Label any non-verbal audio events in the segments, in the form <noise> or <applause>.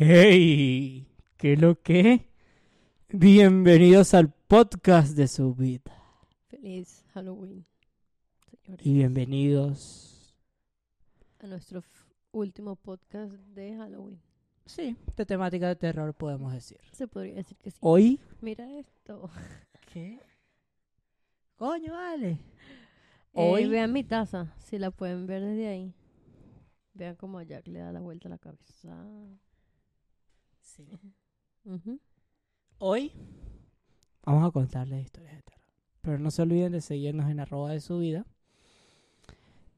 Hey, ¿qué lo que? Bienvenidos al podcast de su vida. Feliz Halloween, señores. Y bienvenidos, A nuestro último podcast de Halloween. sí, de temática de terror podemos decir. Se podría decir que sí. Hoy... Mira esto. ¿Qué? Coño, vale. Hoy Hoy... vean mi taza, si la pueden ver desde ahí. Vean cómo Jack le da la vuelta a la cabeza. Sí. Hoy vamos a contarles historias de terror. Pero no se olviden de seguirnos en arroba de su vida.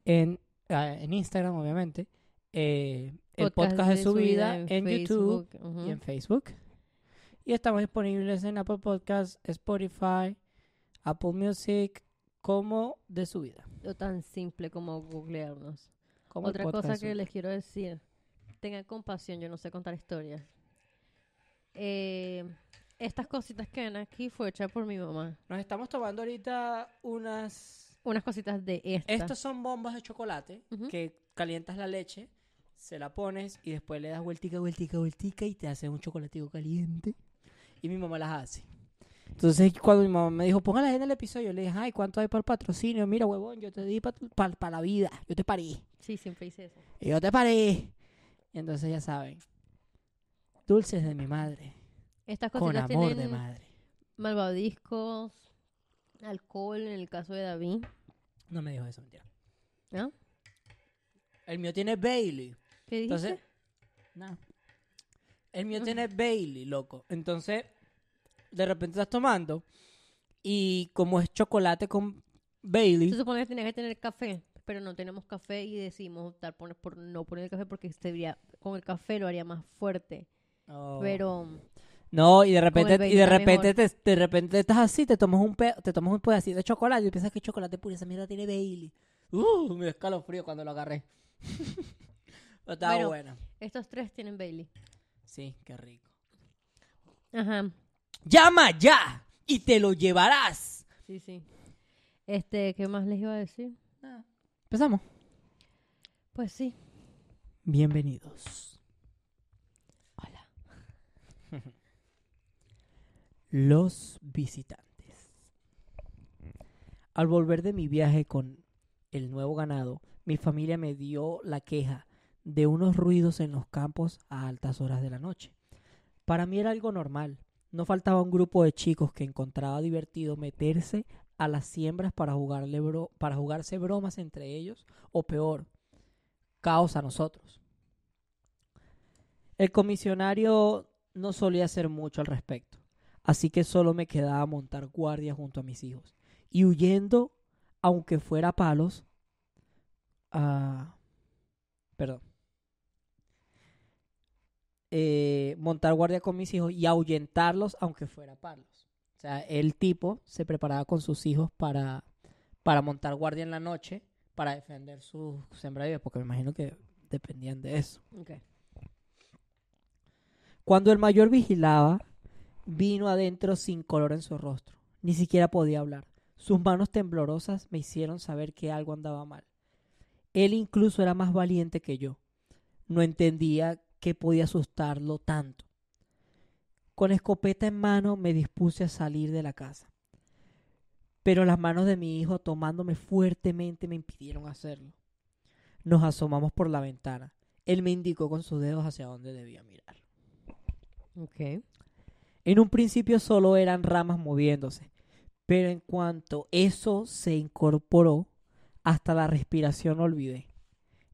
En, ah, en Instagram, obviamente. eh, el podcast, de, su vida, en, YouTube y en Facebook. Y estamos disponibles en Apple Podcasts, Spotify, Apple Music, como de su vida. Lo tan simple como googlearnos. como Otra cosa que les quiero decir. Tengan compasión, yo no sé contar historias. Eh, estas cositas que ven aquí fue hecha por mi mamá. Nos estamos tomando ahorita unas... Unas cositas de esta. Estos son bombas de chocolate Ujú. que calientas la leche, se la pones y después le das vueltica, vueltica, vueltica y te hace un chocolatico caliente. Y mi mamá las hace. Entonces, cuando mi mamá me dijo, póngala en el episodio, le dije, ay, ¿cuánto hay para el patrocinio? Mira, huevón, yo te di para la vida, yo te paré. Sí, siempre hice eso. Y yo te paré. Y entonces ya saben, dulces de mi madre, Estas con cositas amor de madre. malvadiscos, alcohol en el caso de David. No me dijo eso, mentira. ¿No? El mío tiene Bailey. ¿Qué dijiste? Entonces, no. El mío tiene Bailey, loco. Entonces, de repente estás tomando y como es chocolate con Bailey, Se supone que tenía que tener café, pero no tenemos café y decidimos optar por, por no poner el café porque sería, con el café lo haría más fuerte. Oh. Pero no, y de repente y de repente te, de repente estás así, te tomas un pe te tomas un pedacito de chocolate y piensas que es chocolate puro, esa mierda tiene Bailey. Uh, me escalofrío cuando lo agarré. <laughs> Pero estaba Bueno. bueno. estos tres tienen Bailey. Sí, qué rico. Ajá. Llama ya y te lo llevarás. Sí, sí. Este, ¿qué más les iba a decir? Empezamos. Pues sí. Bienvenidos. Los visitantes. Al volver de mi viaje con el nuevo ganado, mi familia me dio la queja de unos ruidos en los campos a altas horas de la noche. Para mí era algo normal. No faltaba un grupo de chicos que encontraba divertido meterse a las siembras para, jugarle para jugarse bromas entre ellos, o peor, caos a nosotros. El comisionario no solía hacer mucho al respecto, así que solo me quedaba montar guardia junto a mis hijos y huyendo, aunque fuera a palos, a... perdón, Eh, montar guardia con mis hijos y ahuyentarlos, aunque fuera a palos. O sea, el tipo se preparaba con sus hijos para, para montar guardia en la noche para defender sus sembradíos, porque me imagino que dependían de eso. Cuando el mayor vigilaba, vino adentro sin color en su rostro. Ni siquiera podía hablar. Sus manos temblorosas me hicieron saber que algo andaba mal. Él incluso era más valiente que yo. No entendía qué podía asustarlo tanto. Con escopeta en mano me dispuse a salir de la casa. Pero las manos de mi hijo tomándome fuertemente me impidieron hacerlo. Nos asomamos por la ventana. Él me indicó con sus dedos hacia dónde debía mirar. Ok. En un principio solo eran ramas moviéndose, pero en cuanto eso se incorporó, hasta la respiración olvidé.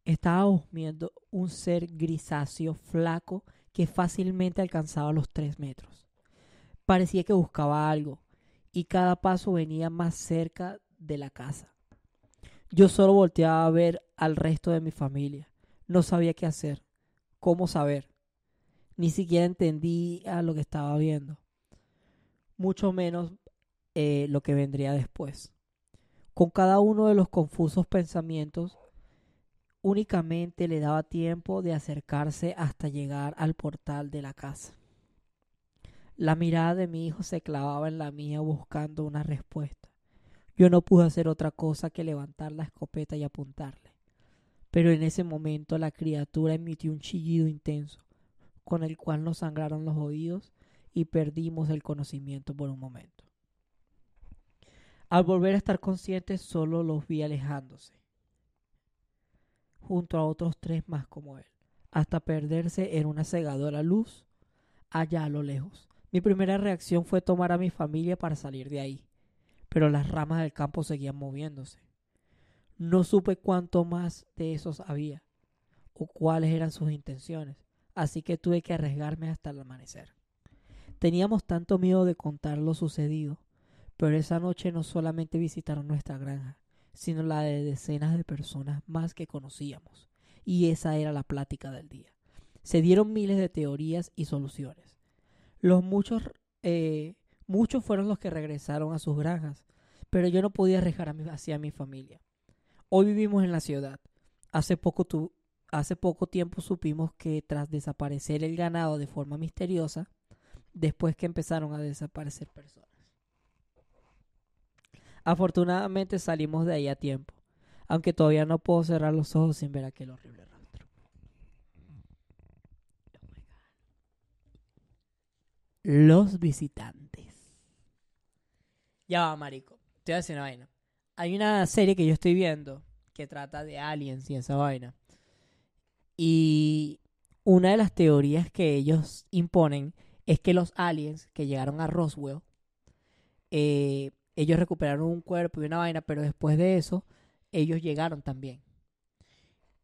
Estábamos viendo un ser grisáceo flaco que fácilmente alcanzaba los tres metros. Parecía que buscaba algo, y cada paso venía más cerca de la casa. Yo solo volteaba a ver al resto de mi familia. No sabía qué hacer, cómo saber. Ni siquiera entendía lo que estaba viendo. Mucho menos eh, lo que vendría después. Con cada uno de los confusos pensamientos, únicamente le daba tiempo de acercarse hasta llegar al portal de la casa. La mirada de mi hijo se clavaba en la mía buscando una respuesta. Yo no pude hacer otra cosa que levantar la escopeta y apuntarle. Pero en ese momento la criatura emitió un chillido intenso, con el cual nos sangraron los oídos y perdimos el conocimiento por un momento. Al volver a estar conscientes, solo los vi alejándose, junto a otros tres más como él, hasta perderse en una cegadora luz allá a lo lejos. Mi primera reacción fue tomar a mi familia para salir de ahí, pero las ramas del campo seguían moviéndose. No supe cuánto más de esos había o cuáles eran sus intenciones, así que tuve que arriesgarme hasta el amanecer. Teníamos tanto miedo de contar lo sucedido, pero esa noche no solamente visitaron nuestra granja, sino la de decenas de personas más que conocíamos, y esa era la plática del día. Se dieron miles de teorías y soluciones. Los muchos, eh, muchos fueron los que regresaron a sus granjas, pero yo no podía arriesgar hacia mi familia. Hoy vivimos en la ciudad. Hace poco, tu, hace poco tiempo supimos que tras desaparecer el ganado de forma misteriosa, después que empezaron a desaparecer personas. Afortunadamente salimos de ahí a tiempo, aunque todavía no puedo cerrar los ojos sin ver aquel horrible rostro. Los visitantes. Ya va, marico. Te voy a decir una vaina. Hay una serie que yo estoy viendo que trata de aliens y esa vaina. Y una de las teorías que ellos imponen es que los aliens que llegaron a Roswell eh, ellos recuperaron un cuerpo y una vaina, pero después de eso, ellos llegaron también.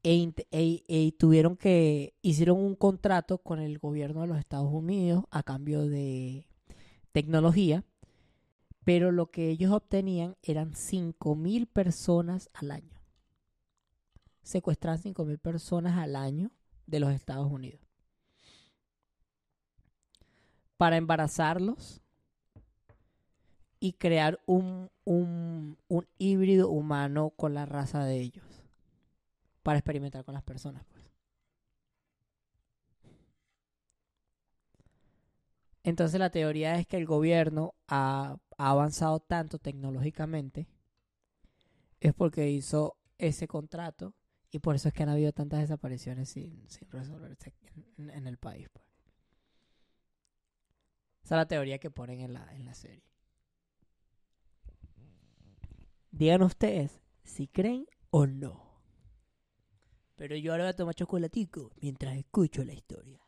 E, e, e, tuvieron que, hicieron un contrato con el gobierno de los Estados Unidos a cambio de tecnología, pero lo que ellos obtenían eran 5.000 personas al año. Secuestrar 5.000 personas al año de los Estados Unidos. Para embarazarlos y crear un, un, un, híbrido humano con la raza de ellos. Para experimentar con las personas, pues. Entonces la teoría es que el gobierno ha, ha avanzado tanto tecnológicamente es porque hizo ese contrato y por eso es que han habido tantas desapariciones sin, sin resolverse en, en, el país. Pues. Esa es la teoría que ponen en la, en la serie. Digan ustedes si creen o no. Pero yo ahora voy a tomar chocolatico mientras escucho la historia.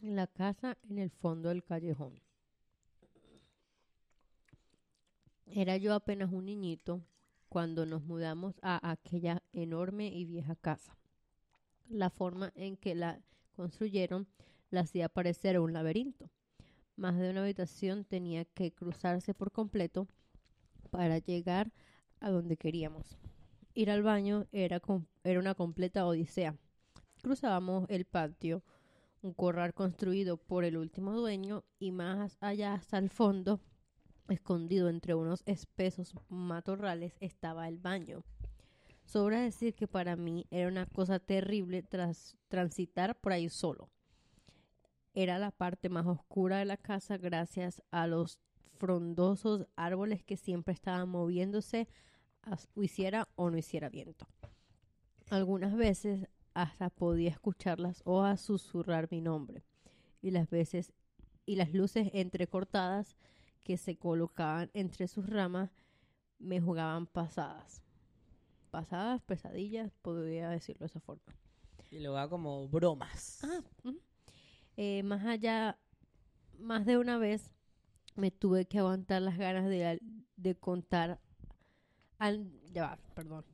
La casa en el fondo del callejón. Era yo apenas un niñito cuando nos mudamos a aquella enorme y vieja casa. La forma en que la construyeron la hacía parecer un laberinto. Más de una habitación tenía que cruzarse por completo para llegar a donde queríamos. Ir al baño era, era una completa odisea. Cruzábamos el patio, un corral construido por el último dueño y más allá hasta el fondo, escondido entre unos espesos matorrales, estaba el baño. Sobra decir que para mí era una cosa terrible tras transitar por ahí solo era la parte más oscura de la casa gracias a los frondosos árboles que siempre estaban moviéndose, hiciera o no hiciera viento. Algunas veces hasta podía escuchar las hojas susurrar mi nombre y las veces y las luces entrecortadas que se colocaban entre sus ramas me jugaban pasadas. Pasadas, pesadillas, podría decirlo de esa forma. Y luego como bromas. Ah, eh, más allá, más de una vez me tuve que aguantar las ganas de, de contar al... Ya va, perdón.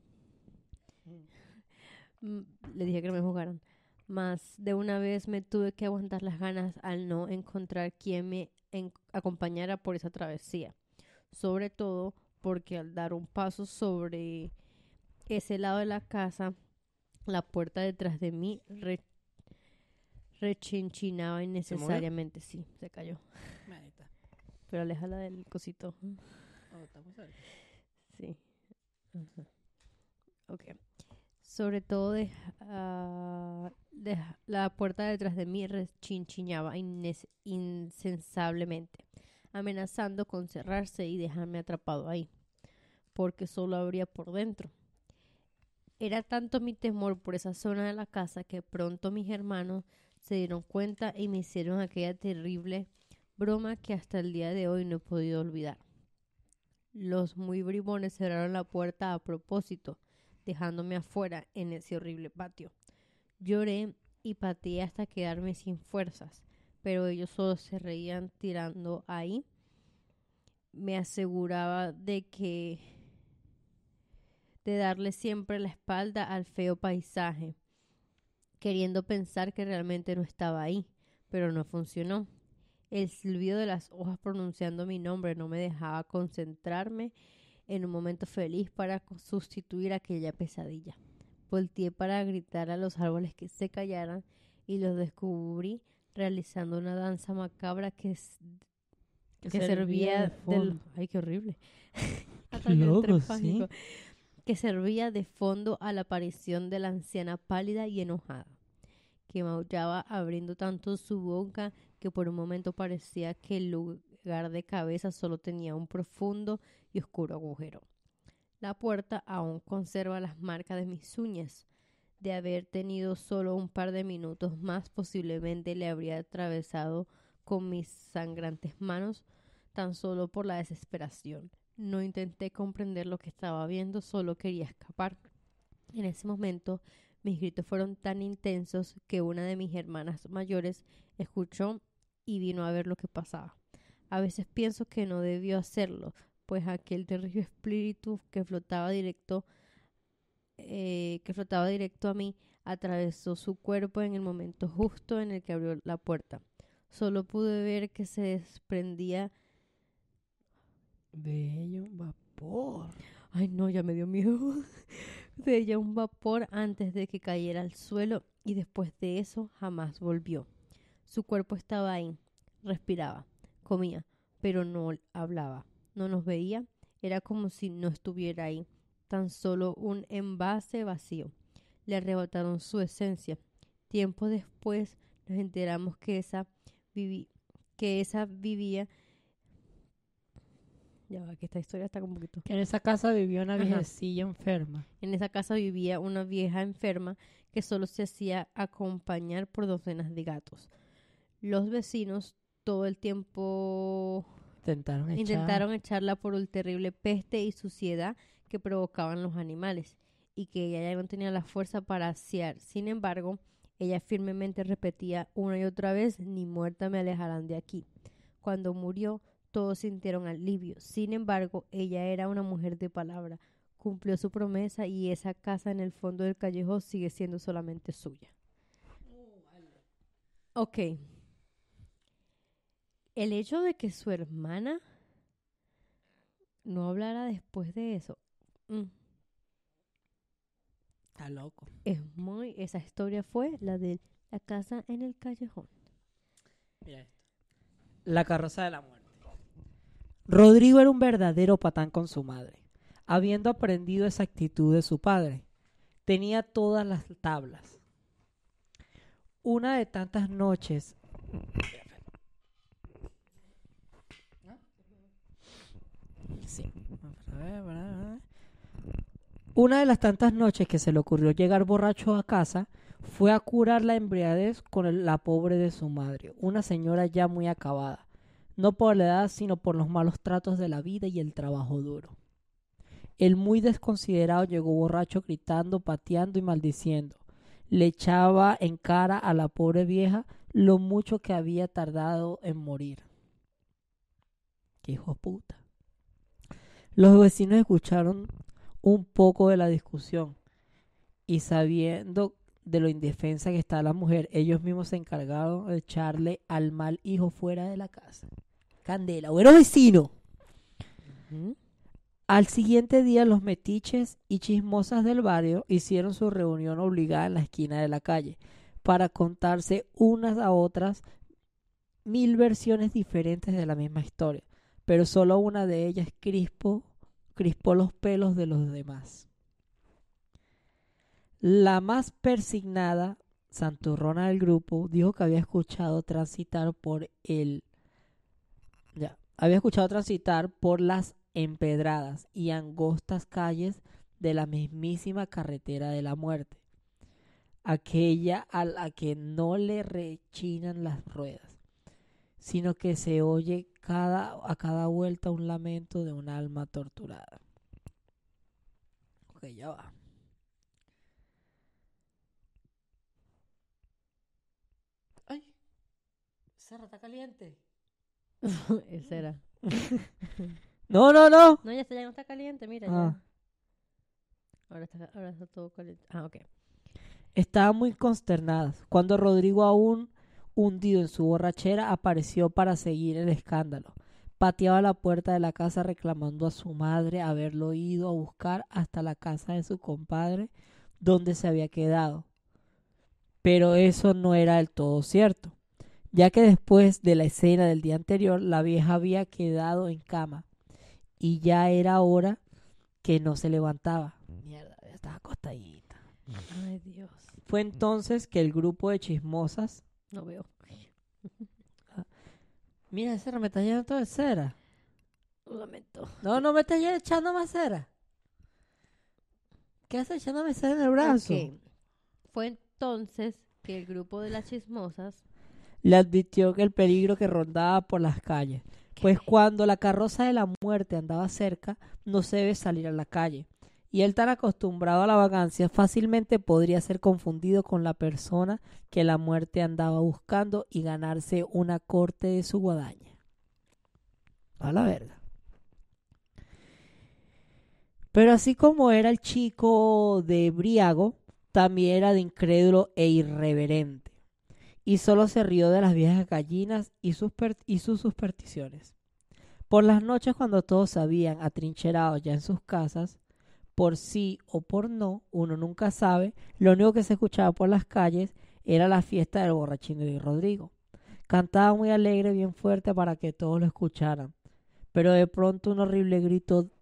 Mm, le dije que no me jugaran. Más de una vez me tuve que aguantar las ganas al no encontrar quien me acompañara por esa travesía. Sobre todo porque al dar un paso sobre ese lado de la casa, la puerta detrás de mí rechinchinaba innecesariamente. sí, se cayó. Pero aléjala del cosito. Oh, sí. Ok. Sobre todo de, la puerta detrás de mí rechinchiñaba insensablemente, amenazando con cerrarse y dejarme atrapado ahí, porque solo abría por dentro. Era tanto mi temor por esa zona de la casa que pronto mis hermanos se dieron cuenta y me hicieron aquella terrible broma que hasta el día de hoy no he podido olvidar. Los muy bribones cerraron la puerta a propósito, dejándome afuera en ese horrible patio. Lloré y pateé hasta quedarme sin fuerzas, pero ellos solo se reían tirando ahí. Me aseguraba de que de darle siempre la espalda al feo paisaje, queriendo pensar que realmente no estaba ahí, pero no funcionó. El silbido de las hojas pronunciando mi nombre no me dejaba concentrarme en un momento feliz para sustituir aquella pesadilla. Volteé para gritar a los árboles que se callaran y los descubrí realizando una danza macabra que, que, servía, del... ¡Ay, qué horrible! <laughs> ¿sí? que servía de fondo a la aparición de la anciana pálida y enojada, que maullaba abriendo tanto su boca que por un momento parecía que el de cabeza solo tenía un profundo y oscuro agujero. La puerta aún conserva las marcas de mis uñas. De haber tenido solo un par de minutos más, posiblemente le habría atravesado con mis sangrantes manos, tan solo por la desesperación. No intenté comprender lo que estaba viendo, solo quería escapar. En ese momento mis gritos fueron tan intensos que una de mis hermanas mayores escuchó y vino a ver lo que pasaba. A veces pienso que no debió hacerlo, pues aquel terrible espíritu que flotaba directo eh, que flotaba directo a mí atravesó su cuerpo en el momento justo en el que abrió la puerta. Solo pude ver que se desprendía de ella un vapor. Ay, no, ya me dio miedo. <laughs> De ella un vapor antes de que cayera al suelo y después de eso jamás volvió. Su cuerpo estaba ahí, respiraba, comía, pero no hablaba, no nos veía, era como si no estuviera ahí, tan solo un envase vacío. Le arrebataron su esencia. Tiempo después nos enteramos que esa, que esa vivía ya que esta historia está como un poquito. En esa casa vivía una viejecilla enferma. En esa casa vivía una vieja enferma que solo se hacía acompañar por docenas de gatos. Los vecinos todo el tiempo intentaron, intentaron echarla por el terrible peste y suciedad que provocaban los animales y que ella ya no tenía la fuerza para asear. Sin embargo, ella firmemente repetía una y otra vez, ni muerta me alejarán de aquí. Cuando murió, todos sintieron alivio. Sin embargo, ella era una mujer de palabra, cumplió su promesa y esa casa en el fondo del callejón sigue siendo solamente suya. Ok. El hecho de que su hermana no hablara después de eso. Mm, Está loco. es muy. Esa historia fue la de la casa en el callejón. Mira esto. La carroza de la muerte. Rodrigo era un verdadero patán con su madre, habiendo aprendido esa actitud de su padre. Tenía todas las tablas. Una de tantas noches Una de las tantas noches que se le ocurrió llegar borracho a casa fue a curar la embriaguez con la pobre de su madre, una señora ya muy acabada, no por la edad, sino por los malos tratos de la vida y el trabajo duro. El muy desconsiderado llegó borracho gritando, pateando y maldiciendo. Le echaba en cara a la pobre vieja lo mucho que había tardado en morir. ¡Qué hijo puta! Los vecinos escucharon un poco de la discusión y sabiendo de lo indefensa que está la mujer, ellos mismos se encargaron de echarle al mal hijo fuera de la casa. Candela, bueno vecino. Al siguiente día los metiches y chismosas del barrio hicieron su reunión obligada en la esquina de la calle para contarse unas a otras mil versiones diferentes de la misma historia, pero solo una de ellas crispo, crispó los pelos de los demás. La más persignada santurrona del grupo dijo que había escuchado transitar por el ya, había escuchado transitar por las empedradas y angostas calles de la mismísima carretera de la muerte, aquella a la que no le rechinan las ruedas, sino que se oye cada, a cada vuelta un lamento de un alma torturada. Ok, ya va. Ay, Serra, está caliente. <laughs> Ese era. <laughs> No, no, no. No, ya está, ya no está caliente, mira. Ah. Ya. Ahora, está, ahora está todo caliente. Ah, ok. Estaban muy consternadas cuando Rodrigo, aún hundido en su borrachera, apareció para seguir el escándalo. Pateaba la puerta de la casa reclamando a su madre haberlo ido a buscar hasta la casa de su compadre donde se había quedado. Pero eso no era del todo cierto, ya que después de la escena del día anterior la vieja había quedado en cama y ya era hora que no se levantaba. Mierda, estaba acostadita. Ay, Dios. Fue entonces que el grupo de chismosas. No veo. <laughs> Mira, ese me está llenando todo de cera. Lo lamento. No, no me estás echando más cera. ¿Qué haces echándome cera en el brazo? Ok. Fue entonces que el grupo de las chismosas. Le advirtió que el peligro que rondaba por las calles. Pues cuando la carroza de la muerte andaba cerca, no se debe salir a la calle. Y él tan acostumbrado a la vagancia, fácilmente podría ser confundido con la persona que la muerte andaba buscando y ganarse una corte de su guadaña. A la verga. Pero así como era el chico de Briago, también era de incrédulo e irreverente. Y solo se rió de las viejas gallinas y sus, y sus supersticiones. Por las noches, cuando todos habían atrincherado ya en sus casas, por sí o por no, uno nunca sabe, lo único que se escuchaba por las calles era la fiesta del borrachín de Rodrigo. Cantaba muy alegre, bien fuerte para que todos lo escucharan. Pero de pronto un horrible grito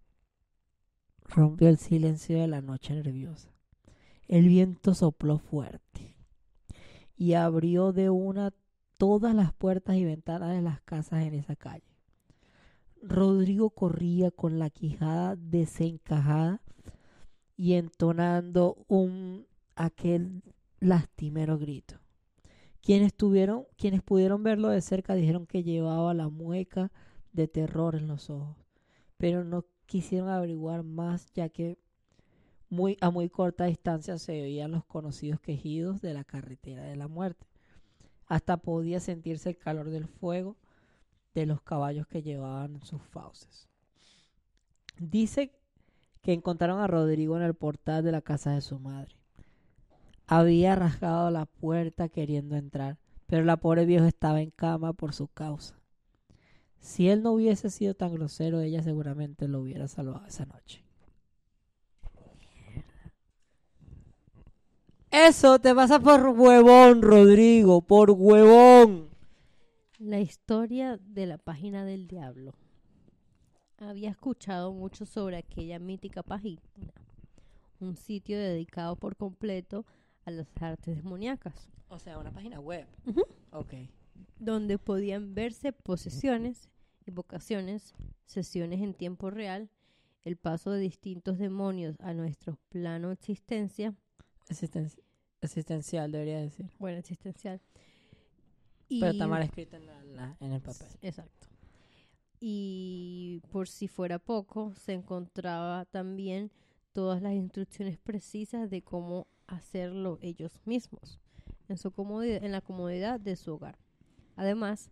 rompió el silencio de la noche nerviosa. El viento sopló fuerte y abrió de una todas las puertas y ventanas de las casas en esa calle. Rodrigo corría con la quijada desencajada y entonando un aquel lastimero grito. Quienes tuvieron, quienes pudieron verlo de cerca dijeron que llevaba la mueca de terror en los ojos, pero no quisieron averiguar más ya que muy a muy corta distancia se oían los conocidos quejidos de la carretera de la muerte. Hasta podía sentirse el calor del fuego de los caballos que llevaban sus fauces. Dice que encontraron a Rodrigo en el portal de la casa de su madre. Había rasgado la puerta queriendo entrar, pero la pobre vieja estaba en cama por su causa. Si él no hubiese sido tan grosero, ella seguramente lo hubiera salvado esa noche. Eso te pasa por huevón, Rodrigo, por huevón. La historia de la página del diablo. Había escuchado mucho sobre aquella mítica página, un sitio dedicado por completo a las artes demoníacas, O sea, una página web. Ok. donde podían verse posesiones, invocaciones, sesiones en tiempo real, el paso de distintos demonios a nuestro plano existencia, Existen- existencial, debería decir. bueno, existencial. Pero está mal escrito en, en el papel. Exacto. Y por si fuera poco, se encontraba también todas las instrucciones precisas de cómo hacerlo ellos mismos en, su comodidad, en la comodidad de su hogar. Además,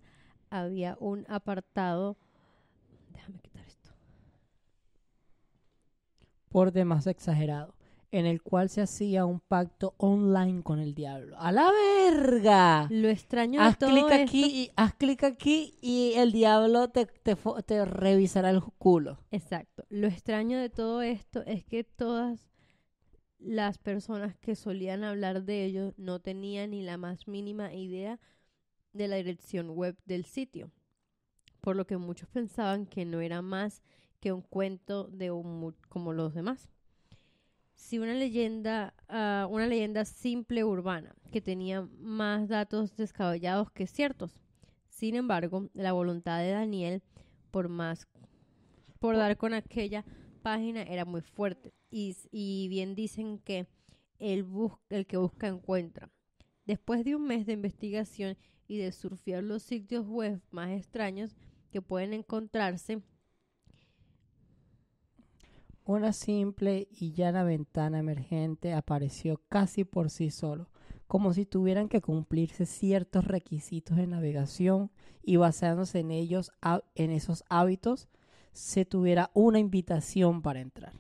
había un apartado. Déjame quitar esto. Por demás exagerado. En el cual se hacía un pacto online con el diablo. ¡A la verga! Lo extraño de Haz todo clic esto- aquí, y, haz clic aquí y el diablo te, te, revisará el culo. Exacto. Lo extraño de todo esto es que todas las personas que solían hablar de ello no tenían ni la más mínima idea de la dirección web del sitio, por lo que muchos pensaban que no era más que un cuento de un como los demás. Si una leyenda, ah, una leyenda simple urbana que tenía más datos descabellados que ciertos. Sin embargo, la voluntad de Daniel, por más por dar con aquella página era muy fuerte. Y, y bien dicen que el, bus- el que busca encuentra. Después de un mes de investigación y de surfear los sitios web más extraños que pueden encontrarse, Una simple y llana ventana emergente apareció casi por sí solo, como si tuvieran que cumplirse ciertos requisitos de navegación y basándose en ellos, en esos hábitos, se tuviera una invitación para entrar.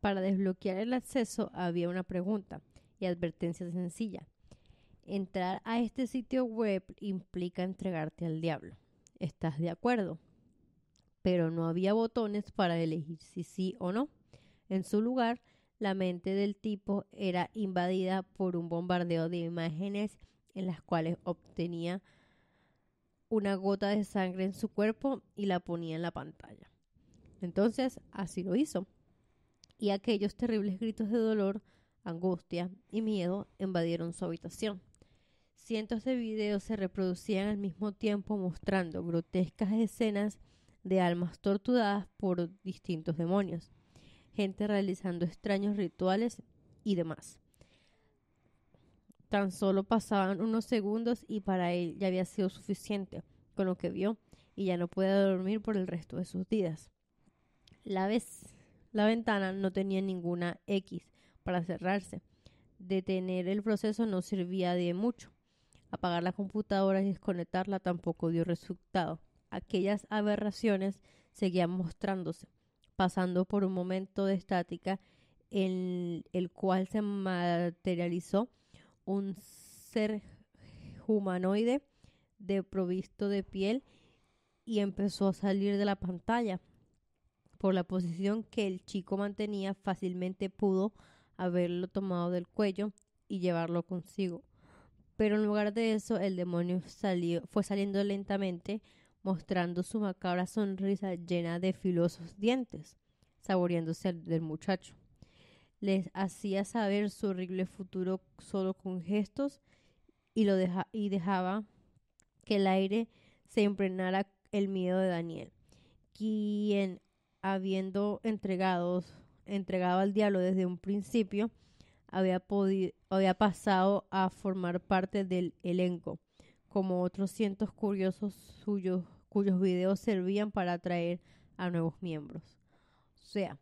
para desbloquear el acceso había una pregunta y advertencia sencilla. Entrar a este sitio web implica entregarte al diablo. ¿Estás de acuerdo? Pero no había botones para elegir si sí o no. En su lugar, la mente del tipo era invadida por un bombardeo de imágenes en las cuales obtenía una gota de sangre en su cuerpo y la ponía en la pantalla. Entonces, así lo hizo. Y aquellos terribles gritos de dolor, angustia y miedo invadieron su habitación. Cientos de videos se reproducían al mismo tiempo mostrando grotescas escenas de almas torturadas por distintos demonios, gente realizando extraños rituales y demás. Tan solo pasaban unos segundos y para él ya había sido suficiente con lo que vio y ya no puede dormir por el resto de sus días. La vez la ventana no tenía ninguna X para cerrarse. Detener el proceso no servía de mucho. Apagar la computadora y desconectarla tampoco dio resultado. Aquellas aberraciones seguían mostrándose, pasando por un momento de estática en el cual se materializó un ser humanoide de provisto de piel y empezó a salir de la pantalla. Por la posición que el chico mantenía, fácilmente pudo haberlo tomado del cuello y llevarlo consigo. Pero en lugar de eso, el demonio salió, fue saliendo lentamente, mostrando su macabra sonrisa llena de filosos dientes, saboreándose del muchacho. Les hacía saber su horrible futuro solo con gestos y, lo y dejaba que el aire se impregnara el miedo de Daniel, quien habiendo entregado, entregado al diablo desde un principio, había, había pasado a formar parte del elenco, como otros cientos curiosos suyos, cuyos videos servían para atraer a nuevos miembros. O sea,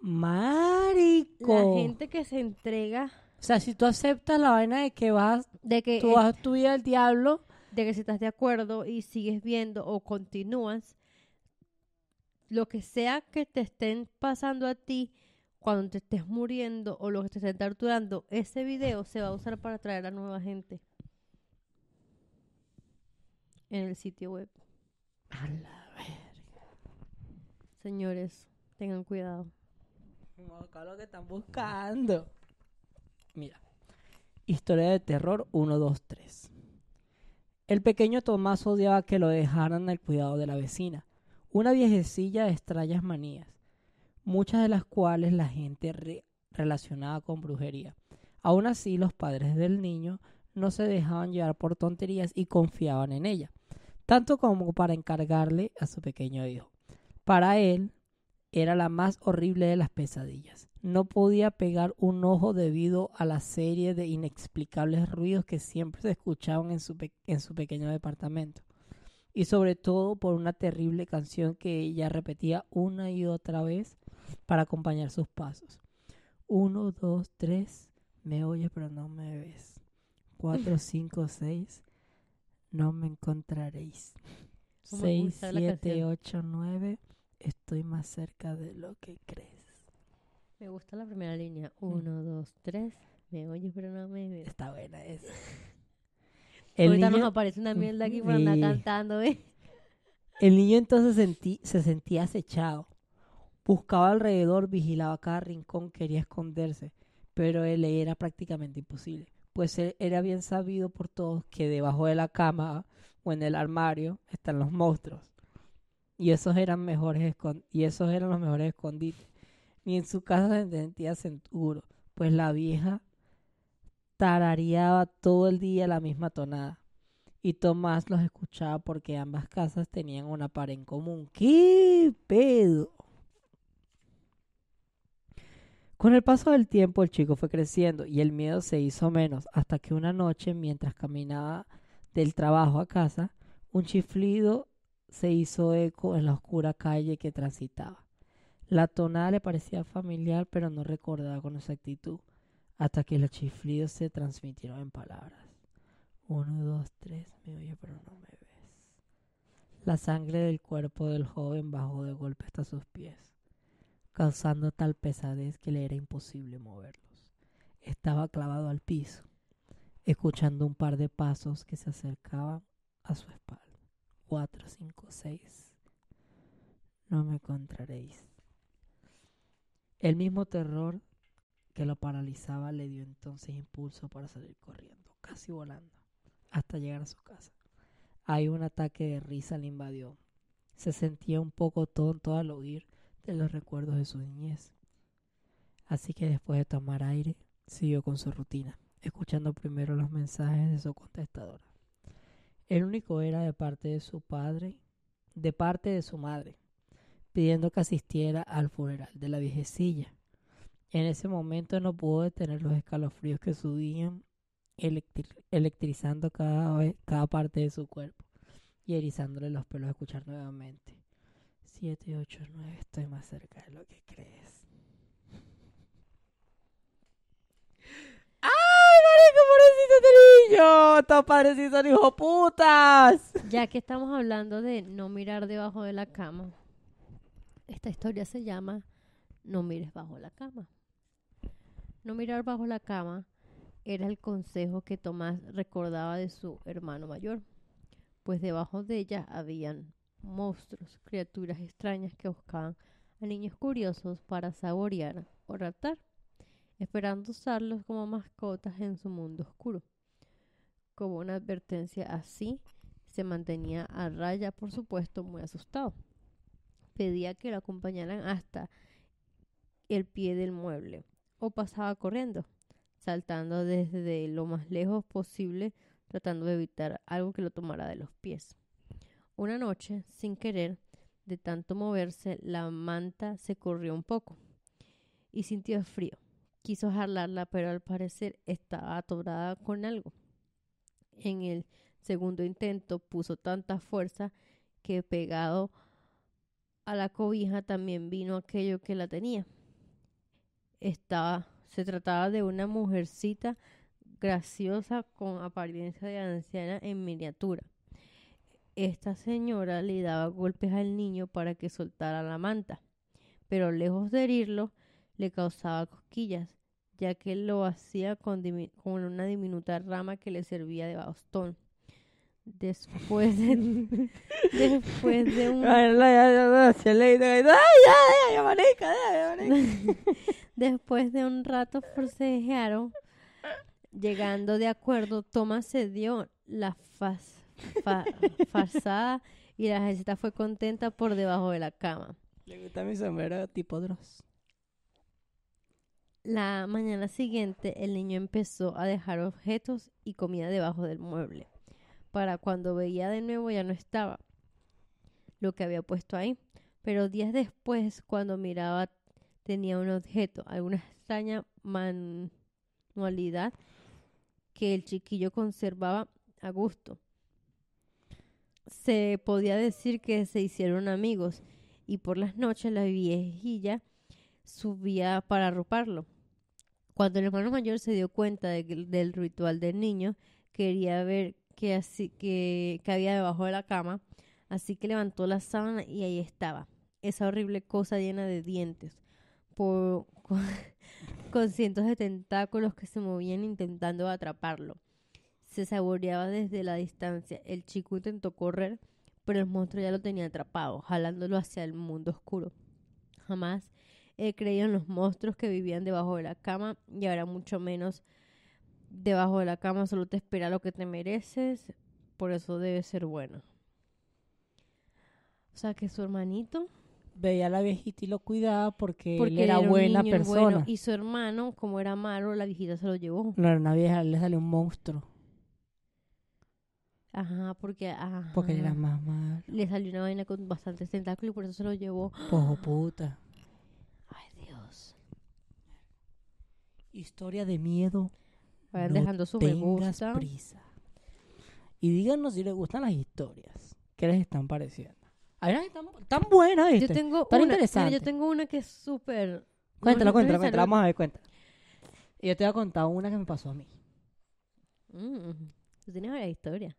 Marico. la gente que se entrega O sea, si tú aceptas la vaina de que vas, de que, tú vas a tu vida al diablo, de que si estás de acuerdo y sigues viendo o continúas, lo que sea que te estén pasando a ti cuando te estés muriendo o lo que te estén torturando, ese video se va a usar para atraer a nueva gente en el sitio web. a la verga. Señores, tengan cuidado. No, acá lo que están buscando. Mira. Historia de terror 1, 2, 3. El pequeño Tomás odiaba que lo dejaran al cuidado de la vecina, una viejecilla de extrañas manías, muchas de las cuales la gente re- relacionaba con brujería. Aún así, los padres del niño no se dejaban llevar por tonterías y confiaban en ella, tanto como para encargarle a su pequeño hijo. Para él, era la más horrible de las pesadillas. No podía pegar un ojo debido a la serie de inexplicables ruidos que siempre se escuchaban en su, en su pequeño departamento. Y sobre todo por una terrible canción que ella repetía una y otra vez para acompañar sus pasos. Uno, dos, tres, me oyes pero no me ves. Cuatro, cinco, seis, no me encontraréis. ¿Cómo Seis, gusta la siete, canción? ocho, nueve, estoy más cerca de lo que crees. Me gusta la primera línea. Uno, dos, tres. Me oyes, pero no me ves. Está buena esa. <laughs> El Ahorita niño, nos aparece una mierda aquí por andar Sí. cantando, ¿eh? el niño entonces sentí- se sentía acechado. Buscaba alrededor, vigilaba cada rincón, quería esconderse, pero él era prácticamente imposible, pues él era bien sabido por todos que debajo de la cama o en el armario están los monstruos. Y esos eran mejores y los mejores escondites. Ni en su casa se sentía seguro, pues la vieja tarareaba todo el día la misma tonada. Y Tomás los escuchaba porque ambas casas tenían una pared en común. ¡Qué pedo! Con el paso del tiempo el chico fue creciendo y el miedo se hizo menos hasta que una noche mientras caminaba del trabajo a casa, un chiflido se hizo eco en la oscura calle que transitaba. La tonada le parecía familiar pero no recordaba con exactitud hasta que los chiflidos se transmitieron en palabras. Uno, dos, tres, me oye pero no me ves. La sangre del cuerpo del joven bajó de golpe hasta sus pies causando tal pesadez que le era imposible moverlos. Estaba clavado al piso, escuchando un par de pasos que se acercaban a su espalda. Cuatro, cinco, seis. No me encontraréis. El mismo terror que lo paralizaba le dio entonces impulso para salir corriendo, casi volando, hasta llegar a su casa. Ahí un ataque de risa le invadió. Se sentía un poco tonto al oír de los recuerdos de su niñez. Así que después de tomar aire, siguió con su rutina, escuchando primero los mensajes de su contestadora. El único era de parte de su padre, de parte de su madre, pidiendo que asistiera al funeral de la viejecilla. En ese momento no pudo detener los escalofríos que subían, electrizando cada, cada parte de su cuerpo y erizándole los pelos a escuchar nuevamente. 7, 8, 9. Estoy más cerca de lo que crees. ¡Ay, marico, pobrecito este niño! ¡Estos padres son hijos putas! Ya que estamos hablando de no mirar debajo de la cama, esta historia se llama No mires bajo la cama. No mirar bajo la cama era el consejo que Tomás recordaba de su hermano mayor, pues debajo de ella habían monstruos, criaturas extrañas que buscaban a niños curiosos para saborear o raptar, esperando usarlos como mascotas en su mundo oscuro. Como una advertencia así, se mantenía a raya, por supuesto, muy asustado. Pedía que lo acompañaran hasta el pie del mueble o pasaba corriendo, saltando desde lo más lejos posible, tratando de evitar algo que lo tomara de los pies. Una noche, sin querer, de tanto moverse, la manta se corrió un poco y sintió frío. Quiso jalarla, pero al parecer estaba atorada con algo. En el segundo intento puso tanta fuerza que pegado a la cobija también vino aquello que la tenía. Estaba, se trataba de una mujercita graciosa con apariencia de anciana en miniatura esta señora le daba golpes al niño para que soltara la manta, pero lejos de herirlo, le causaba cosquillas, ya que lo hacía con, una diminuta rama que le servía de bastón. Después de, <laughs> después de un después de un rato forcejearon llegando de acuerdo Thomas se dio la faz farsada y la jefecita fue contenta por debajo de la cama. Le gusta mi sombrero tipo Dross. La mañana siguiente el niño empezó a dejar objetos y comida debajo del mueble. Para cuando veía de nuevo ya no estaba lo que había puesto ahí. Pero días después, cuando miraba, tenía un objeto, alguna extraña manualidad que el chiquillo conservaba a gusto se podía decir que se hicieron amigos y por las noches la viejilla subía para arroparlo. Cuando el hermano mayor se dio cuenta del ritual del niño, quería ver qué así, que, había debajo de la cama, así que levantó la sábana y ahí estaba, esa horrible cosa llena de dientes, <laughs> con, con cientos de tentáculos que se movían intentando atraparlo se saboreaba desde la distancia. El chico intentó correr, pero el monstruo ya lo tenía atrapado, jalándolo hacia el mundo oscuro. Jamás he creído en los monstruos que vivían debajo de la cama y ahora mucho menos debajo de la cama solo te espera lo que te mereces, por eso debe ser bueno. O sea que su hermanito veía a la viejita y lo cuidaba porque, él era, buena persona. y su hermano, como era malo, la viejita se lo llevó. No era una vieja, le salió un monstruo. Ajá, porque. Ajá, porque era más mal. Le salió una vaina con bastantes tentáculos y por eso se lo llevó. Pojo puta. Ay, Dios. historia de miedo, Vayan no dejando su me gusta. prisa. Y díganos si les gustan las historias. ¿Qué les están pareciendo? A ver, están, buenas, Yo tengo Están una, mira, yo tengo una que es súper... Cuéntala, no, cuéntala, no, cuéntala. Vamos a ver, cuenta. Y yo te voy a contar una que me pasó a mí. Mm, tú tienes varias historias.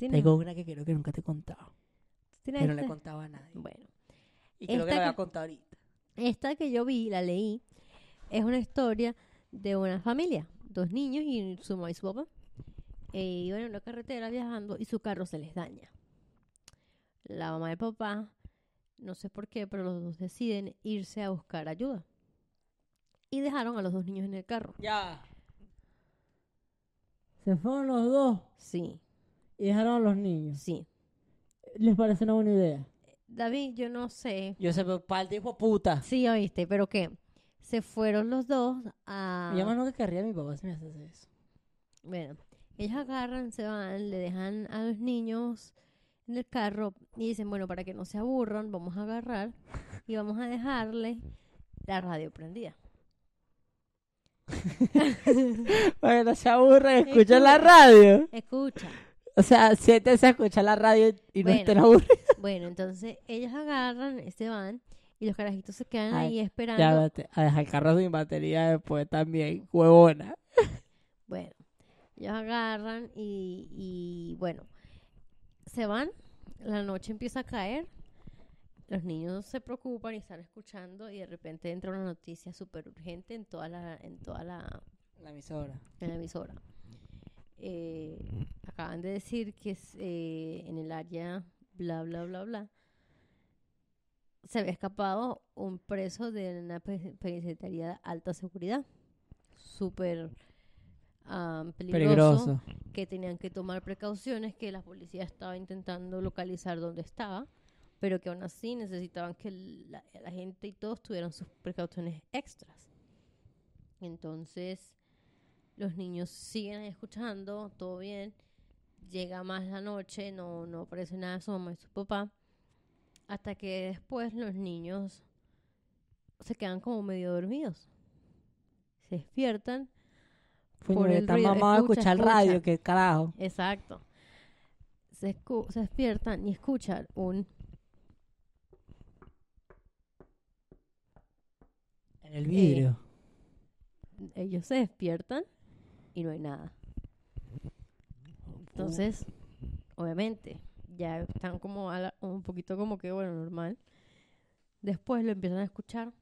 Tienes- Tengo una que creo que nunca te he contado. tienes Que no le esta- contaba a nadie. Bueno, Y creo que la voy a contar ahorita. esta que yo vi, la leí, es una historia de una familia, dos niños y su mamá y su papá. Eh, iban en una carretera viajando y su carro se les daña. La mamá y el papá, no sé por qué, pero los dos deciden irse a buscar ayuda. Y dejaron a los dos niños en el carro. Ya. Se fueron los dos Sí, y dejaron a los niños. sí. ¿Les parece una buena idea? David, yo no sé. Yo sé, pero para el hijo puta. Sí, oíste, pero ¿qué? Se fueron los dos a... Yo más no que querría a mi papá si me hace eso. Bueno, ellos agarran, se van, le dejan a los niños en el carro y dicen, bueno, para que no se aburran, vamos a agarrar y vamos a dejarle la radio prendida. <laughs> Para que no se aburren, escuchen Escucha. la radio. Escucha. O sea, siéntense a escuchar la radio y no Bueno. estén aburridos. Bueno, entonces ellos agarran, se van y los carajitos se quedan Ay, ahí Ya, esperando. vete, a dejar el carro sin batería después también, huevona. Bueno, ellos agarran y, y bueno, se van, la noche empieza a caer, los niños se preocupan y están escuchando y de repente entra una noticia súper urgente en toda la, en toda la, La emisora. en la emisora. Eh, acaban de decir que es, eh, en el área bla bla bla bla. Se había escapado un preso de una pe- penitenciaría de alta seguridad. Súper peligroso, Peligroso. que tenían que tomar precauciones que la policía estaba intentando localizar dónde estaba pero que aún así necesitaban que la, la gente y todos tuvieran sus precauciones extras. Entonces los niños siguen escuchando, todo bien. Llega más la noche, no, no aparece nada de su mamá y su papá. Hasta que después los niños se quedan como medio dormidos. Se despiertan. Fue Por el ruido, escucha, escuchar escucha. radio, que carajo. Exacto. Se, escu- se despiertan y escuchan un... En el vidrio. Ellos se despiertan y no hay nada. Entonces, obviamente, ya están como a la- un poquito como que, bueno, normal. Después lo empiezan a escuchar.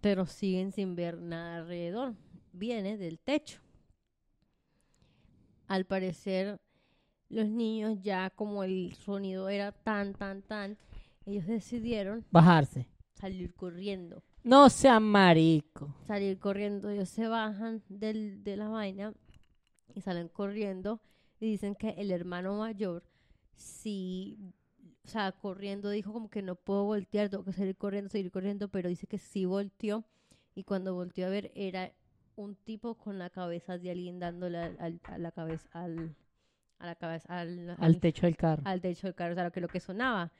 Pero siguen sin ver nada alrededor. Viene del techo. Al parecer, los niños ya como el sonido era tan, tan, tan, ellos decidieron Bajarse. Salir corriendo. No sean marico. salir corriendo. Ellos se bajan del, de la vaina y salen corriendo y dicen que el hermano mayor, sí, o sea, corriendo dijo como que no puedo voltear, tengo que salir corriendo, seguir corriendo, pero dice que sí volteó y cuando volteó a ver era un tipo con la cabeza de alguien dándole al, al- a la cabeza al a la cabeza al, Al al- techo del carro. al techo del carro, o sea, lo que lo que sonaba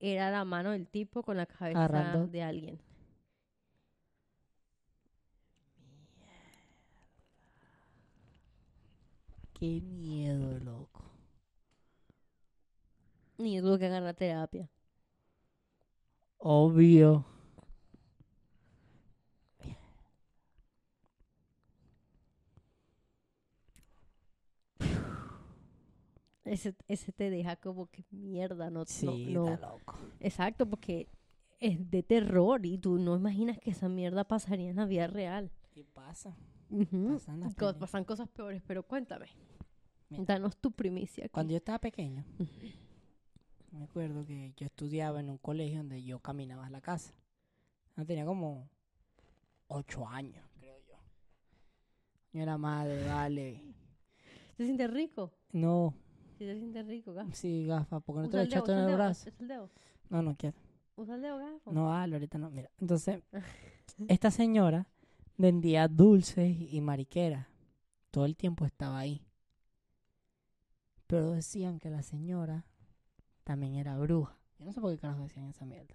era la mano del tipo con la cabeza Agarrando. de alguien. Qué miedo, loco. Yo tuve que agarrar terapia. Obvio. Ese, ese te deja como que mierda, no, Sí, no, no. está loco. Exacto, porque es de terror y tú no imaginas que esa mierda pasaría en la vida real. ¿Qué pasa? Pasan Co- cosas peores, pero cuéntame. Mira. Danos tu primicia. aquí. Cuando yo estaba pequeño, me acuerdo que yo estudiaba en un colegio donde yo caminaba a la casa. Yo tenía como ocho años, creo yo. Yo era madre, vale. ¿Se siente rico? No, Sí, se siente rico, gafo. sí, gafa, porque no te lo echaste usa en el brazo. usa el dedo. No, no quiero. Usa el dedo, gafo. No, vale, ahorita no. Mira, entonces, <laughs> esta señora vendía dulces y mariqueras. Todo el tiempo estaba ahí. Pero decían que la señora también era bruja. Yo no sé por qué carajo decían esa mierda.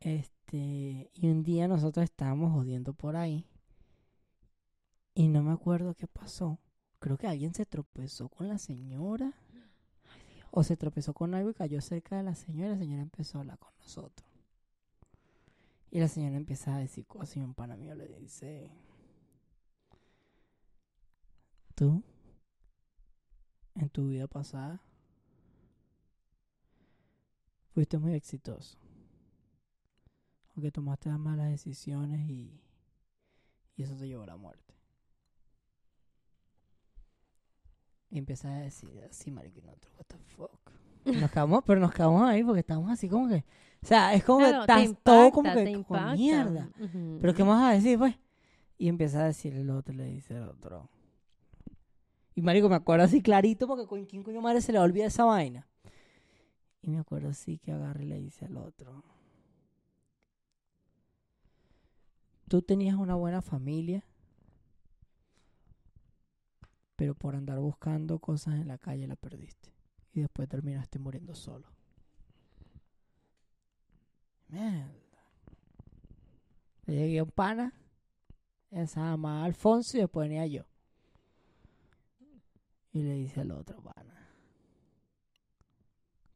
Este, y un día nosotros estábamos jodiendo por ahí. Y no me acuerdo qué pasó. Creo que alguien se tropezó con la señora. O se tropezó con algo y cayó cerca de la señora. Y la señora empezó a hablar con nosotros. Y la señora empieza a decir cosas y un pana mío le dice... Tú, en tu vida pasada, fuiste muy exitoso porque tomaste las malas decisiones y, y eso te llevó a la muerte. Y empieza a decir así, marico, y nosotros, what the fuck. Nos quedamos, pero nos quedamos ahí porque estamos así como que, o sea, es como Claro, que estás todo como que con mierda. Pero ¿qué más vas a decir, pues? Y empieza a decir el otro, le dice el otro. Y marico, me acuerdo así clarito porque con quién coño madre se le olvida esa vaina. Y me acuerdo así que agarra y le dice al otro. Tú tenías una buena familia, pero por andar buscando cosas en la calle la perdiste. Y después terminaste muriendo solo. Mierda. Le llegué a un pana, se llamaba Alfonso y después venía yo. Y le dice al otro pana,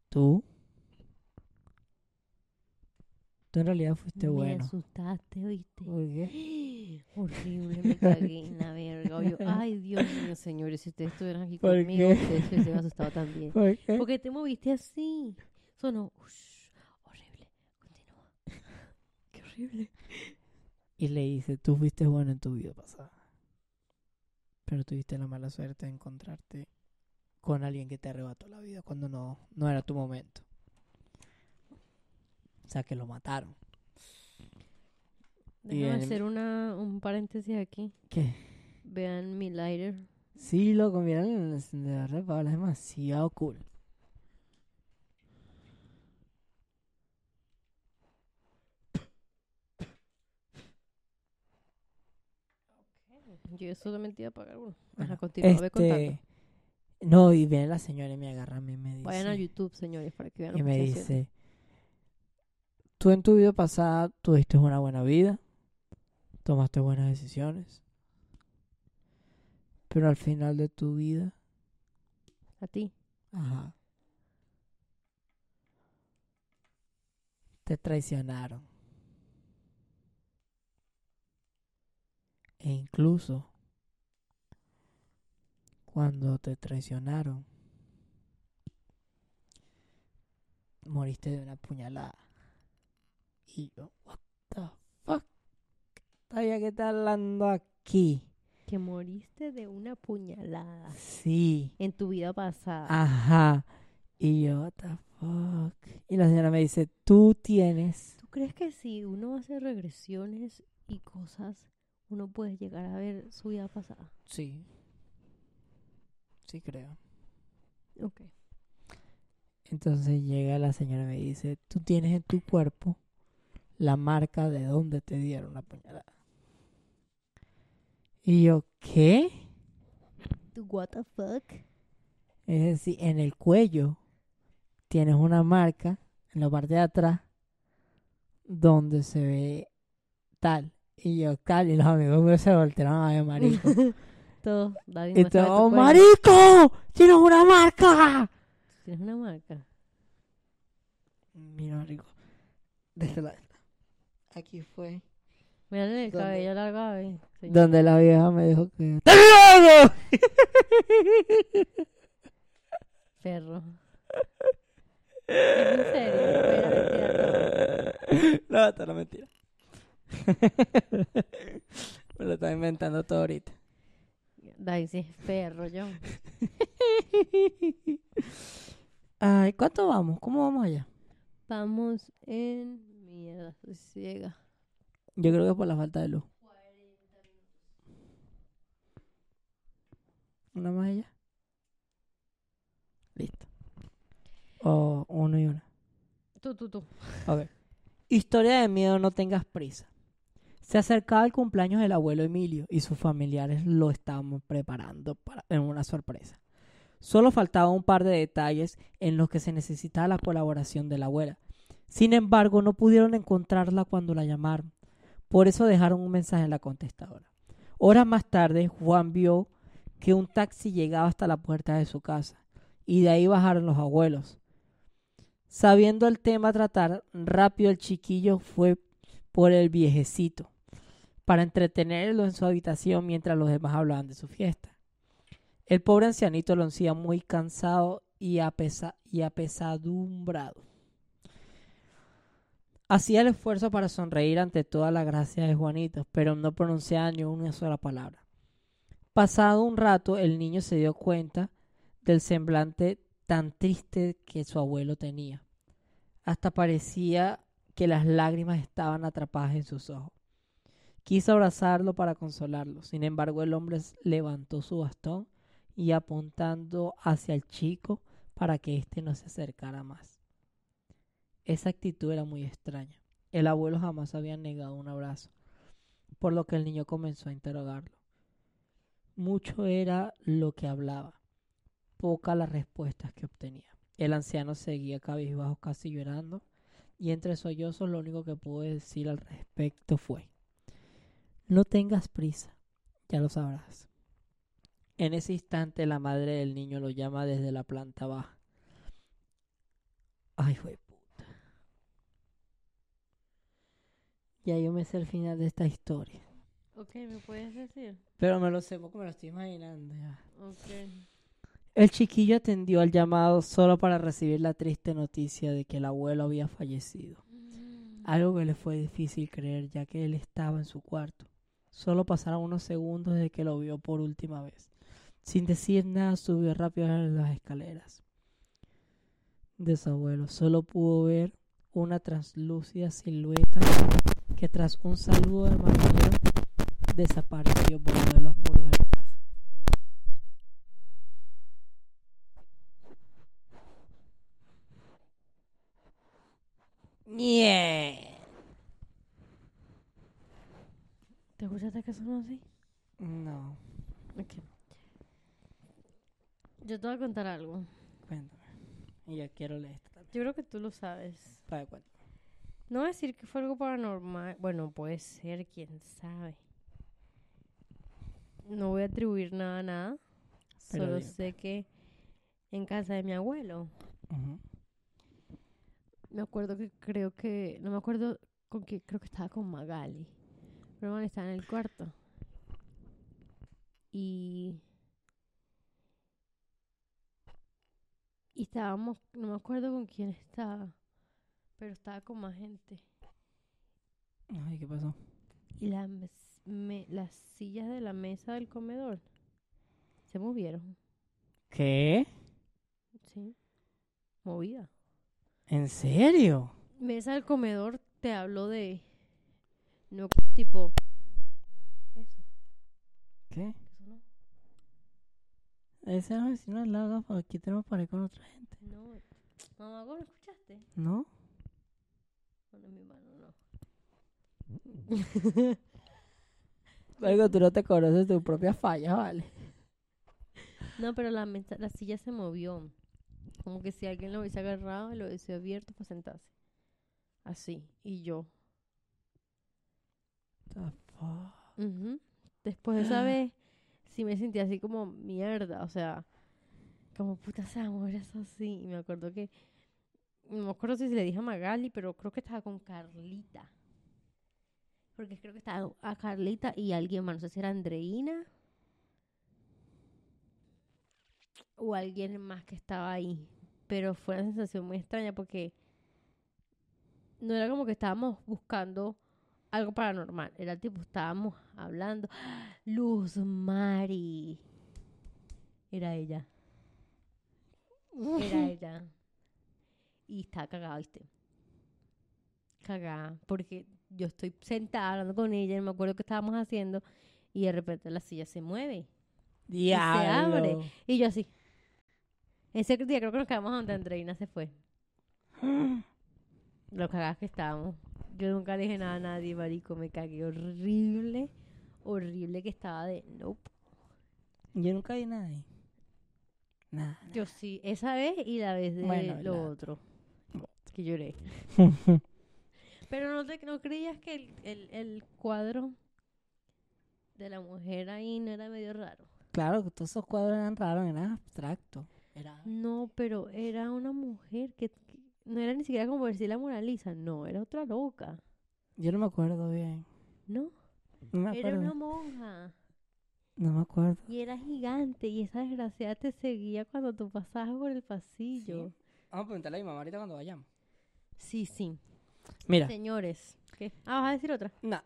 tú, tú en realidad fuiste Me bueno. asustaste, ¿oíste? ¿Por qué? <gasps> <gasps> Horrible, me cagué en la verga. Yo, ay, Dios mío, señores, si ustedes estuvieran aquí ¿Por conmigo, ustedes se hubiesen asustado también. ¿Por qué? ¿Por qué te moviste así? Sonó ush, horrible. Continúa. Qué horrible. Y le dice, tú fuiste bueno en tu vida pasada. Pero tuviste la mala suerte de encontrarte con alguien que te arrebató la vida cuando no, no era tu momento. O sea, que lo mataron. Déjame en- hacer una, un paréntesis aquí. ¿Qué? Vean mi lighter. Sí, loco, mira el encendedor de Paola, es demasiado cool. Yo solamente iba a pagar uno. Ajá, continúa, ve contando. Este, no, y viene la señora y me agarra a mí y me dice... Vayan a YouTube, señores, para que vean y me dice, tú en tu vida pasada tuviste una buena vida, tomaste buenas decisiones, pero al final de tu vida, A ti. ajá, te traicionaron. E incluso cuando te traicionaron, moriste de una puñalada. Y yo? ¿Todavía que está hablando aquí? Que moriste de una puñalada Sí. en tu vida pasada. Ajá. Y yo, what the fuck? Y la señora me dice, tú tienes... ¿Tú crees que si uno hace regresiones y cosas, uno puede llegar a ver su vida pasada? Sí. Sí creo. Ok. Entonces llega la señora y me dice, tú tienes en tu cuerpo la marca de donde te dieron la puñalada. Y yo, ¿qué? ¿Tú what the fuck? Es decir, en el cuello tienes una marca en la parte de atrás donde se ve tal. Y yo, tal, y los amigos míos se voltearon a ver, marico. <laughs> Todo, David y todo, cuello. ¡marico! ¡Tienes una marca! ¿Tienes una marca? Mira, marico. Desde la... Aquí fue. Mírale el ¿Dónde? cabello largo, David. señor. Donde la vieja me dijo que... ¡Te! Perro. ¿Es en serio? No, esto no es mentira. Me lo estaba inventando todo ahorita. Es perro, yo. Ay, ¿cuánto vamos? ¿Cómo vamos allá? Vamos en... Mierda, ciega. Yo creo que por la falta de luz. ¿Una más allá? Listo. O uno y una. Tú, tú, tú. A ver. Historia de miedo, no tengas prisa. Se acercaba el cumpleaños del abuelo Emilio y sus familiares lo estaban preparando para en una sorpresa. Solo faltaba un par de detalles en los que se necesitaba la colaboración de la abuela. Sin embargo, no pudieron encontrarla cuando la llamaron. Por eso dejaron un mensaje en la contestadora. Horas más tarde, Juan vio que un taxi llegaba hasta la puerta de su casa y de ahí bajaron los abuelos. Sabiendo el tema a tratar, rápido el chiquillo fue por el viejecito para entretenerlo en su habitación mientras los demás hablaban de su fiesta. El pobre ancianito lo hacía muy cansado y, apesa y apesadumbrado. Hacía el esfuerzo para sonreír ante toda la gracia de Juanito, pero no pronunciaba ni una sola palabra. Pasado un rato, el niño se dio cuenta del semblante tan triste que su abuelo tenía. Hasta parecía que las lágrimas estaban atrapadas en sus ojos. Quiso abrazarlo para consolarlo. Sin embargo, el hombre levantó su bastón y apuntando hacia el chico para que éste no se acercara más. Esa actitud era muy extraña. El abuelo jamás había negado un abrazo, por lo que el niño comenzó a interrogarlo. Mucho era lo que hablaba, poca las respuestas que obtenía. El anciano seguía cabizbajo casi llorando, y entre sollozos lo único que pudo decir al respecto fue no tengas prisa, ya lo sabrás. En ese instante la madre del niño lo llama desde la planta baja. Ay, fue puta. Ya yo me sé el final de esta historia. Ok, ¿me puedes decir? Pero me lo sé porque me lo estoy imaginando ya. Ok. El chiquillo atendió al llamado solo para recibir la triste noticia de que el abuelo había fallecido. Algo que le fue difícil creer ya que él estaba en su cuarto. Solo pasaron unos segundos desde que lo vio por última vez. Sin decir nada, subió rápido las escaleras de su abuelo. Solo pudo ver una translúcida silueta que tras un saludo de marinero desapareció por uno de los muros de la casa. Yeah. ¿Te escuchaste que sonó así? No, Ok. Yo te voy a contar algo. cuéntame. Y yo quiero leer esto también. Yo creo que tú lo sabes. Para cuéntame. No voy a decir que fue algo paranormal. Bueno, puede ser, quién sabe. No voy a atribuir nada a nada. Pero Solo dime. sé que en casa de mi abuelo, me acuerdo que creo que. No me acuerdo con qué. Creo que estaba con Magali. Pero bueno, estaba en el cuarto. Y. Y estábamos. No me acuerdo con quién estaba. Pero estaba con más gente. Ay, ¿qué pasó? Y la mes- me- las sillas de la mesa del comedor se movieron. ¿Qué? Sí. Movida. ¿En serio? Mesa del comedor te hablo de. No tipo. Eso. ¿Qué? Ese es el vecino al lado, porque aquí tenemos pared con otra gente. No. Mamá, ¿cómo lo escuchaste? ¿No? Bueno, mi mano no. <laughs> Algo, tú no te conoces tu propia falla, ¿vale? No, pero la, mesa, la silla se movió. Como que si alguien lo hubiese agarrado y lo hubiese abierto para sentarse. Así. Y yo. The fuck? Después de esa <gasps> vez, sí me sentí así como mierda, o sea, como puta se va a mover eso así. Y me acuerdo que, no me acuerdo si le dije a Magali, pero creo que estaba con Carlita. Porque creo que estaba a Carlita y alguien más, no sé si era Andreina o alguien más que estaba ahí. Pero fue una sensación muy extraña porque no era como que estábamos buscando algo paranormal. Era tipo, estábamos hablando. Luz Mari. Era ella. Era ella. Y estaba cagada, ¿viste? Cagada. Porque yo estoy sentada hablando con ella y me acuerdo que estábamos haciendo. Y de repente la silla se mueve. Diablo. abre. Y yo así. Ese día creo que nos quedamos donde Andreina se fue. <gasps> Lo cagadas que estábamos. Yo nunca le dije nada a nadie, marico. Me cagué horrible. Horrible que estaba de... Nope. Yo nunca vi nada ahí. Nada. Yo sí, esa vez y la vez de Bueno, lo otro. Que lloré. Pero no, te, no creías que el, el, el cuadro de la mujer ahí no era medio raro. claro, que todos esos cuadros eran raros, eran abstractos. Era... No, pero era una mujer que, que no era ni siquiera como decir la Mona Lisa, no, era otra loca, Yo no me acuerdo bien. ¿no? No me Era acuerdo. una monja No me acuerdo. y era gigante y esa desgraciada te seguía cuando tú pasabas por el pasillo. Vamos a preguntarle a mi mamá ahorita cuando vayamos. Sí, sí. Mira, Señores, ¿qué? Ah, vas a decir otra. no,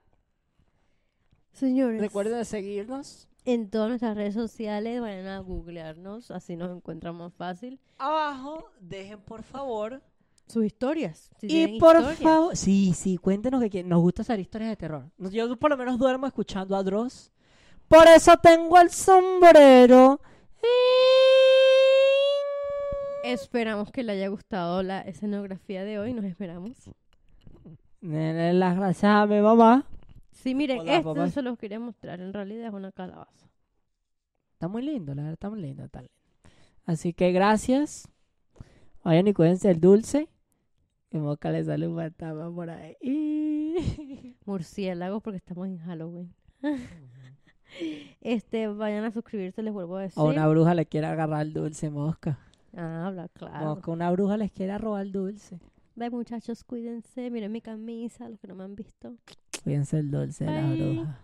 Señores, recuerden de seguirnos. en todas nuestras redes sociales vayan a googlearnos, así nos encuentran más fácil. Abajo, dejen por favor. Sus historias. si y por historias. favor, sí, sí, cuéntenos que. Nos gusta hacer historias de terror. Yo por lo menos duermo escuchando a Dross. Por eso tengo el sombrero. Esperamos que le haya gustado la escenografía de hoy. Nos esperamos. Las gracias a mi mamá. Sí, miren, Hola, esto papá. se los quería mostrar. En realidad es una calabaza. Está muy lindo, la verdad, está muy lindo. Está lindo. Así que gracias. Vayan y cuídense el dulce. Que Moca le sale un fantasma por ahí. <laughs> Murciélagos porque estamos en Halloween. <laughs> este, vayan a suscribirse, les vuelvo a decir. O una bruja le quiere agarrar el dulce, Mosca. Ah, habla claro. Mosca, una bruja les quiere robar dulce. Bye muchachos, cuídense. Miren mi camisa, los que no me han visto. Cuídense el dulce de la bruja.